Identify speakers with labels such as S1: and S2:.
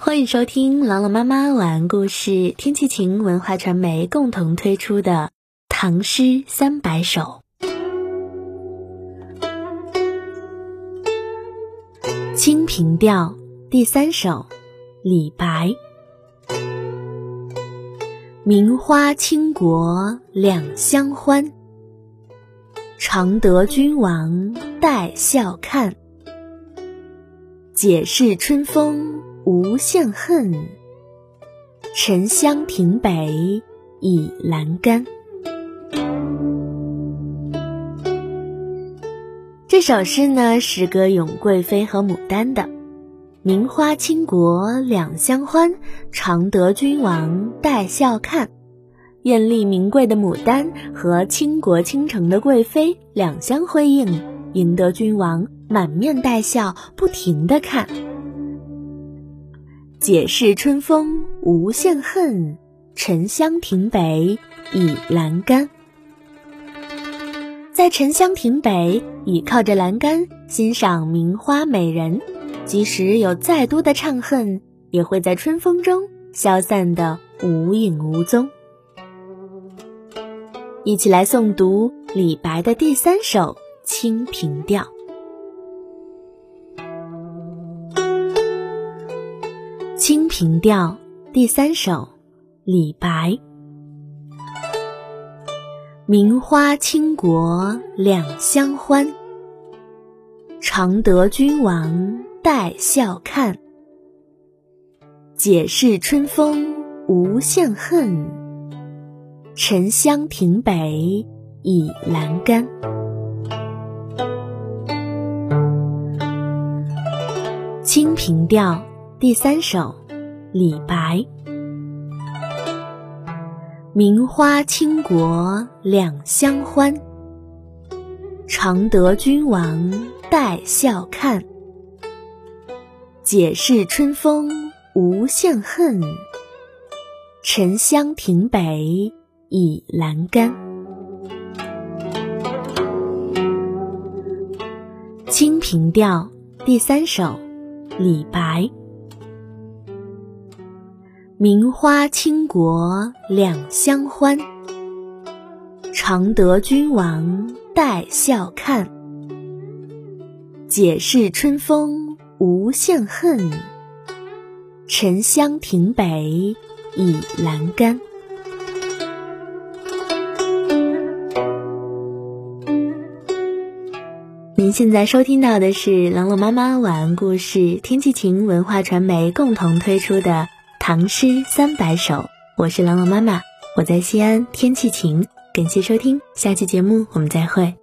S1: 欢迎收听朗朗妈妈晚安故事，天气晴文化传媒共同推出的《唐诗三百首》。《清平调》第三首，李白。名花倾国两相欢，常得君王带笑看。解释春风。无限恨，沉香亭北倚阑干。这首诗呢是歌咏贵妃和牡丹的。名花倾国两相欢，常得君王带笑看。艳丽名贵的牡丹和倾国倾城的贵妃两相辉映，赢得君王满面带笑，不停的看。解释春风无限恨，沉香亭北倚栏干。在沉香亭北倚靠着栏杆欣赏名花美人，即使有再多的怅恨，也会在春风中消散的无影无踪。一起来诵读李白的第三首《清平调》。《清平调》第三首，李白。名花倾国两相欢，常得君王带笑看。解释春风无限恨，沉香亭北倚阑干。《清平调》第三首。李白，名花倾国两相欢，常得君王带笑看。解释春风无限恨，沉香亭北倚阑干。《清平调》第三首，李白。名花倾国两相欢，常得君王带笑看。解释春风无限恨，沉香亭北倚阑干。您现在收听到的是朗朗妈妈晚安故事，天气晴文化传媒共同推出的。唐诗三百首，我是朗朗妈妈，我在西安，天气晴，感谢收听，下期节目我们再会。